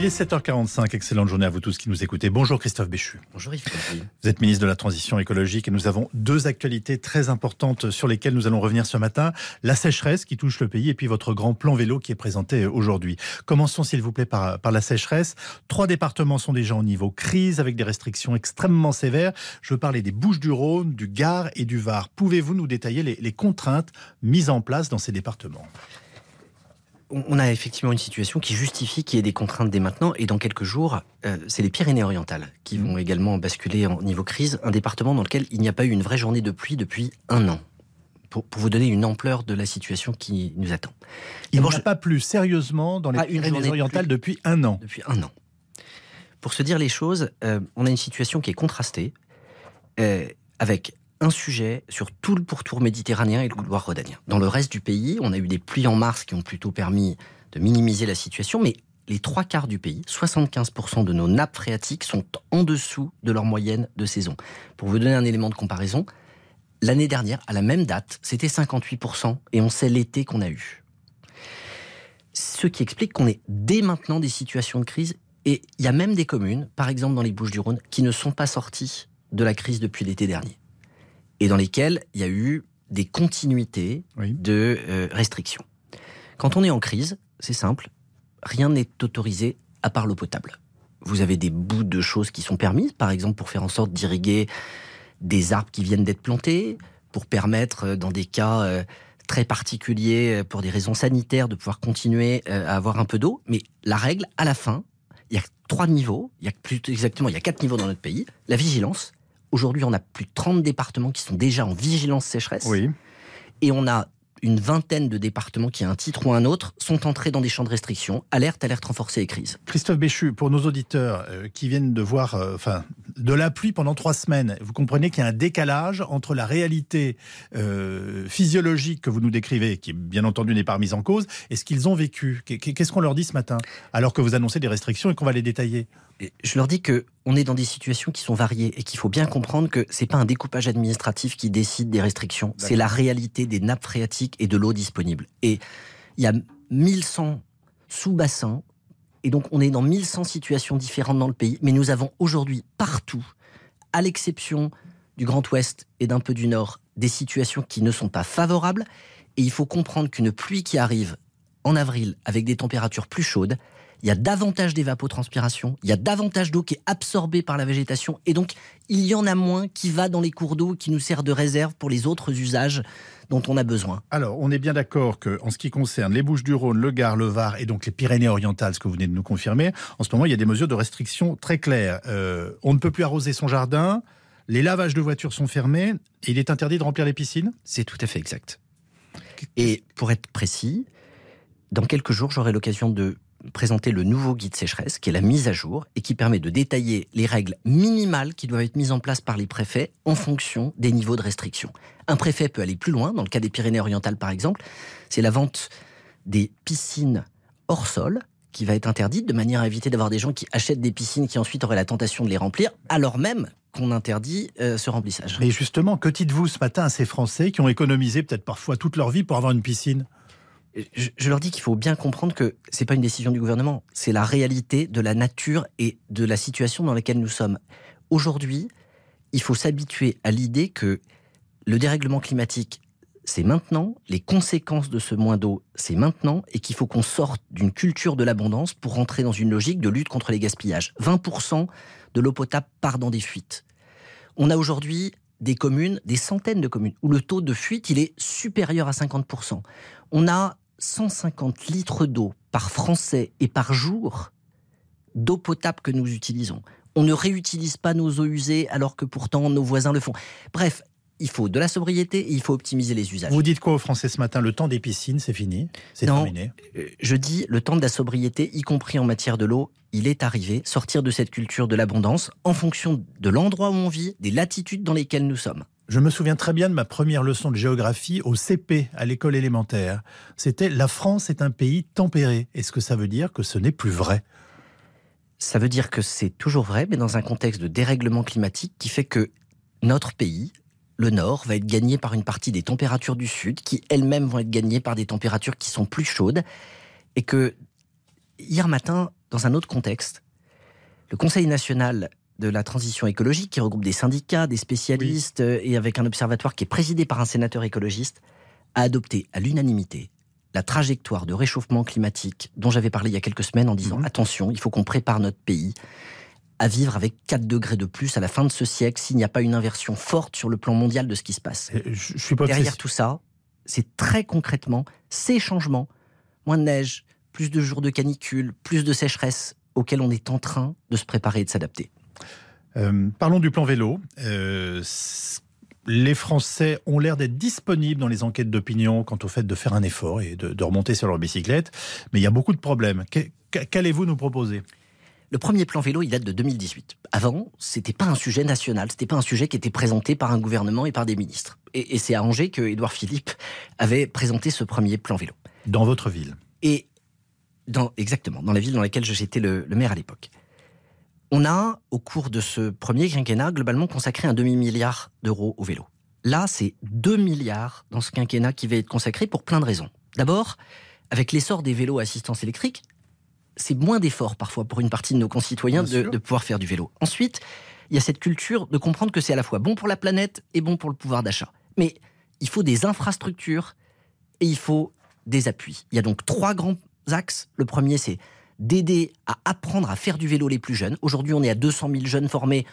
Il est 7h45, excellente journée à vous tous qui nous écoutez. Bonjour Christophe Béchu. Bonjour Yves. Vous êtes ministre de la Transition écologique et nous avons deux actualités très importantes sur lesquelles nous allons revenir ce matin. La sécheresse qui touche le pays et puis votre grand plan vélo qui est présenté aujourd'hui. Commençons s'il vous plaît par, par la sécheresse. Trois départements sont déjà au niveau crise avec des restrictions extrêmement sévères. Je veux parler des Bouches du Rhône, du Gard et du Var. Pouvez-vous nous détailler les, les contraintes mises en place dans ces départements? On a effectivement une situation qui justifie qu'il y ait des contraintes dès maintenant. Et dans quelques jours, euh, c'est les Pyrénées-Orientales qui vont également basculer en niveau crise. Un département dans lequel il n'y a pas eu une vraie journée de pluie depuis un an. Pour, vous donner une ampleur de la situation qui nous attend. Il ne pas plus sérieusement dans les Pyrénées-Orientales depuis un an. Depuis un an. Pour se dire les choses, euh, on a une situation qui est contrastée, euh, avec un sujet sur tout le pourtour méditerranéen et le couloir rhodanien. Dans le reste du pays, on a eu des pluies en mars qui ont plutôt permis de minimiser la situation, mais les trois quarts du pays, 75% de nos nappes phréatiques sont en dessous de leur moyenne de saison. Pour vous donner un élément de comparaison, l'année dernière, à la même date, c'était 58%, et on sait l'été qu'on a eu. Ce qui explique qu'on est dès maintenant des situations de crise, et il y a même des communes, par exemple dans les Bouches-du-Rhône, qui ne sont pas sorties de la crise depuis l'été dernier et dans lesquels il y a eu des continuités de euh, restrictions. Quand on est en crise, c'est simple, rien n'est autorisé à part l'eau potable. Vous avez des bouts de choses qui sont permises, par exemple pour faire en sorte d'irriguer des arbres qui viennent d'être plantés, pour permettre, euh, dans des cas euh, très particuliers, pour des raisons sanitaires, de pouvoir continuer à avoir un peu d'eau. Mais la règle, à la fin, il y a trois niveaux, il y a plus exactement, il y a quatre niveaux dans notre pays. La vigilance, Aujourd'hui, on a plus de 30 départements qui sont déjà en vigilance sécheresse. Oui. Et on a une vingtaine de départements qui, à un titre ou un autre, sont entrés dans des champs de restriction, alerte, alerte renforcée et crise. Christophe Béchu, pour nos auditeurs euh, qui viennent de voir euh, enfin, de la pluie pendant trois semaines, vous comprenez qu'il y a un décalage entre la réalité euh, physiologique que vous nous décrivez, qui bien entendu n'est pas remise en cause, et ce qu'ils ont vécu. Qu'est-ce qu'on leur dit ce matin, alors que vous annoncez des restrictions et qu'on va les détailler? Je leur dis que on est dans des situations qui sont variées et qu'il faut bien comprendre que c'est pas un découpage administratif qui décide des restrictions, c'est la réalité des nappes phréatiques et de l'eau disponible. Et il y a 1100 sous-bassins et donc on est dans 1100 situations différentes dans le pays, mais nous avons aujourd'hui partout, à l'exception du Grand Ouest et d'un peu du Nord, des situations qui ne sont pas favorables. Et il faut comprendre qu'une pluie qui arrive en avril avec des températures plus chaudes, il y a davantage d'évapotranspiration, il y a davantage d'eau qui est absorbée par la végétation, et donc il y en a moins qui va dans les cours d'eau, qui nous sert de réserve pour les autres usages dont on a besoin. Alors, on est bien d'accord que, en ce qui concerne les Bouches-du-Rhône, le Gard, le Var et donc les Pyrénées-Orientales, ce que vous venez de nous confirmer, en ce moment, il y a des mesures de restriction très claires. Euh, on ne peut plus arroser son jardin, les lavages de voitures sont fermés, et il est interdit de remplir les piscines? C'est tout à fait exact. Et pour être précis, dans quelques jours, j'aurai l'occasion de présenter le nouveau guide sécheresse, qui est la mise à jour et qui permet de détailler les règles minimales qui doivent être mises en place par les préfets en fonction des niveaux de restriction. Un préfet peut aller plus loin, dans le cas des Pyrénées-Orientales par exemple, c'est la vente des piscines hors sol qui va être interdite de manière à éviter d'avoir des gens qui achètent des piscines qui ensuite auraient la tentation de les remplir, alors même qu'on interdit euh, ce remplissage. Mais justement, que dites-vous ce matin à ces Français qui ont économisé peut-être parfois toute leur vie pour avoir une piscine? Je, leur dis qu'il faut bien comprendre que c'est pas une décision du gouvernement, c'est la réalité de la nature et de la situation dans laquelle nous sommes. Aujourd'hui, il faut s'habituer à l'idée que le dérèglement climatique, c'est maintenant, les conséquences de ce moins d'eau, c'est maintenant, et qu'il faut qu'on sorte d'une culture de l'abondance pour rentrer dans une logique de lutte contre les gaspillages. 20% de l'eau potable part dans des fuites. On a aujourd'hui des communes, des centaines de communes, où le taux de fuite, il est supérieur à 50%. On a 150 litres d'eau par Français et par jour d'eau potable que nous utilisons. On ne réutilise pas nos eaux usées alors que pourtant nos voisins le font. Bref, il faut de la sobriété et il faut optimiser les usages. Vous dites quoi aux Français ce matin? Le temps des piscines, c'est fini? C'est terminé? euh, Je dis le temps de la sobriété, y compris en matière de l'eau, il est arrivé. Sortir de cette culture de l'abondance en fonction de l'endroit où on vit, des latitudes dans lesquelles nous sommes. Je me souviens très bien de ma première leçon de géographie au CP, à l'école élémentaire. C'était La France est un pays tempéré. Est-ce que ça veut dire que ce n'est plus vrai? Ça veut dire que c'est toujours vrai, mais dans un contexte de dérèglement climatique qui fait que notre pays, le nord va être gagné par une partie des températures du sud, qui elles-mêmes vont être gagnées par des températures qui sont plus chaudes, et que hier matin, dans un autre contexte, le Conseil national de la transition écologique, qui regroupe des syndicats, des spécialistes, et avec un observatoire qui est présidé par un sénateur écologiste, a adopté à l'unanimité la trajectoire de réchauffement climatique dont j'avais parlé il y a quelques semaines en disant mhm. attention, il faut qu'on prépare notre pays à vivre avec 4 degrés de plus à la fin de ce siècle s'il n'y a pas une inversion forte sur le plan mondial de ce qui se passe. Je, suis pas Derrière tout ça, c'est très concrètement ces changements, moins de neige, plus de jours de canicule, plus de sécheresse auxquels on est en train de se préparer et de s'adapter. Euh, parlons du plan vélo. Euh, les Français ont l'air d'être disponibles dans les enquêtes d'opinion quant au fait de faire un effort et de, remonter sur leur bicyclette, mais il y a beaucoup de problèmes. Qu'allez-vous nous proposer? Le premier plan vélo, il date de 2018. Avant, c'était pas un sujet national, c'était pas un sujet qui était présenté par un gouvernement et par des ministres. Et, c'est à Angers que Édouard Philippe avait présenté ce premier plan vélo. Dans votre ville? Et dans, exactement, dans la ville dans laquelle j'étais le, le maire à l'époque. On a, au cours de ce premier quinquennat, globalement consacré un demi-milliard d'euros au vélo. Là, c'est 2 milliards dans ce quinquennat qui va être consacré pour plein de raisons. D'abord, avec l'essor des vélos à assistance électrique, c'est moins d'efforts parfois pour une partie de nos concitoyens de, de, pouvoir faire du vélo. Ensuite, il y a cette culture de comprendre que c'est à la fois bon pour la planète et bon pour le pouvoir d'achat. Mais il faut des infrastructures et il faut des appuis. Il y a donc trois grands axes. Le premier, c'est d'aider à apprendre à faire du vélo les plus jeunes. Aujourd'hui, on est à 200 000 jeunes formés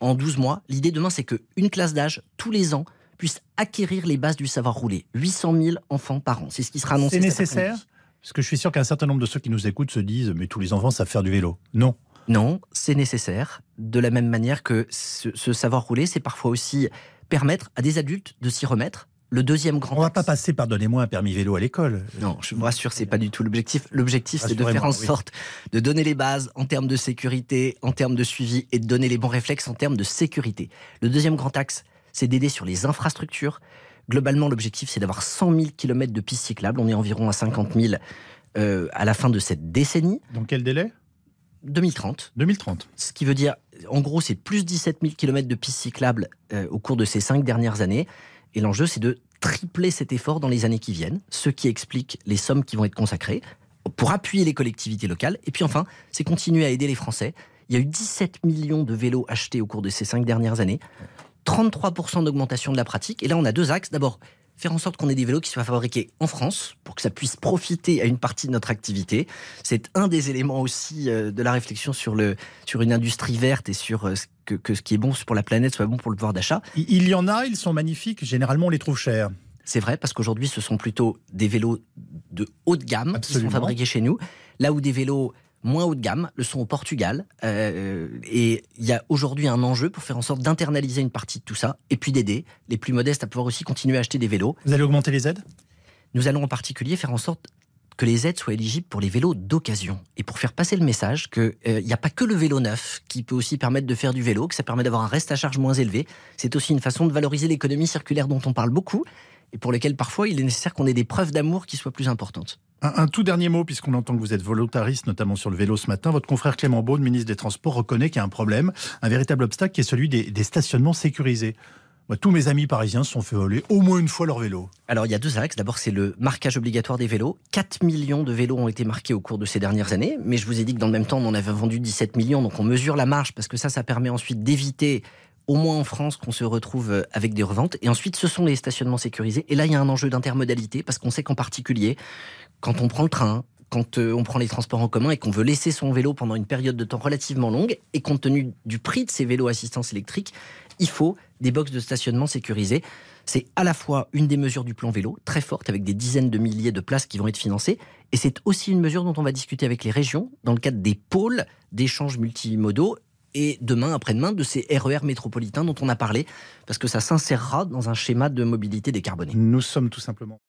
en 12 mois. L'idée demain, c'est qu'une classe d'âge, tous les ans, puisse acquérir les bases du savoir rouler. 800 000 enfants par an. C'est ce qui sera annoncé. C'est nécessaire Parce que je suis sûr qu'un certain nombre de ceux qui nous écoutent se disent Mais tous les enfants savent faire du vélo. Non. Non, c'est nécessaire. De la même manière que ce savoir rouler, c'est parfois aussi permettre à des adultes de s'y remettre, le deuxième grand. On va pas passer, pardonnez-moi, un permis vélo à l'école. Non, je vous rassure, c'est pas du tout l'objectif. L'objectif, c'est de faire en sorte de donner les bases en termes de sécurité, en termes de suivi et de donner les bons réflexes en termes de sécurité. Le deuxième grand axe, c'est d'aider sur les infrastructures. Globalement, l'objectif, c'est d'avoir 100 000 km de pistes cyclables. On est environ à 50 000 euh, à la fin de cette décennie. Dans quel délai? 2030. 2030. Ce qui veut dire, en gros, c'est plus 17 000 km de pistes cyclables euh, au cours de ces cinq dernières années. Et l'enjeu, c'est de tripler cet effort dans les années qui viennent, ce qui explique les sommes qui vont être consacrées pour appuyer les collectivités locales. Et puis enfin, c'est continuer à aider les Français. Il y a eu 17 millions de vélos achetés au cours de ces cinq dernières années, 33% d'augmentation de la pratique. Et là, on a deux axes. D'abord, faire en sorte qu'on ait des vélos qui soient fabriqués en France pour que ça puisse profiter à une partie de notre activité. C'est un des éléments aussi euh, de la réflexion sur, le, sur une industrie verte et sur euh, que, que ce qui est bon pour la planète soit bon pour le pouvoir d'achat. Il y en a, ils sont magnifiques, généralement on les trouve chers. C'est vrai, parce qu'aujourd'hui, ce sont plutôt des vélos de haute gamme qui sont fabriqués chez nous, là où des vélos moins haut de gamme, le sont au Portugal. Euh, et il y a aujourd'hui un enjeu pour faire en sorte d'internaliser une partie de tout ça, et puis d'aider les plus modestes à pouvoir aussi continuer à acheter des vélos. Vous allez augmenter les aides? Nous allons en particulier faire en sorte que les aides soient éligibles pour les vélos d'occasion. Et pour faire passer le message qu'il euh, n'y a pas que le vélo neuf qui peut aussi permettre de faire du vélo, que ça permet d'avoir un reste à charge moins élevé. C'est aussi une façon de valoriser l'économie circulaire dont on parle beaucoup et pour lequel parfois il est nécessaire qu'on ait des preuves d'amour qui soient plus importantes. Un, tout dernier mot, puisqu'on entend que vous êtes volontariste, notamment sur le vélo ce matin. Votre confrère Clément Beaune, ministre des Transports, reconnaît qu'il y a un problème, un véritable obstacle qui est celui des, stationnements sécurisés. tous mes amis parisiens se sont fait voler au moins une fois leur vélo. Alors il y a deux axes. D'abord c'est le marquage obligatoire des vélos. 4 millions de vélos ont été marqués au cours de ces dernières années. Mais je vous ai dit que dans le même temps on en avait vendu 17 millions. Donc on mesure la marge parce que ça, ça permet ensuite d'éviter au moins en France, qu'on se retrouve euh, avec des reventes. Et ensuite, ce sont les stationnements sécurisés. Et là, il y a un enjeu d'intermodalité, parce qu'on sait qu'en particulier, quand on prend le train, quand euh, on prend les transports en commun et qu'on veut laisser son vélo pendant une période de temps relativement longue, et compte tenu du prix de ces vélos assistance électrique, il faut des boxes de stationnement sécurisés. C'est à la fois une des mesures du plan vélo, très forte, avec des dizaines de milliers de places qui vont être financées, et c'est aussi une mesure dont on va discuter avec les régions dans le cadre des pôles d'échanges multimodaux et demain, après-demain, de ces RER e métropolitains dont on a parlé, parce que ça s'insérera dans un schéma de mobilité décarbonée. Nous sommes tout simplement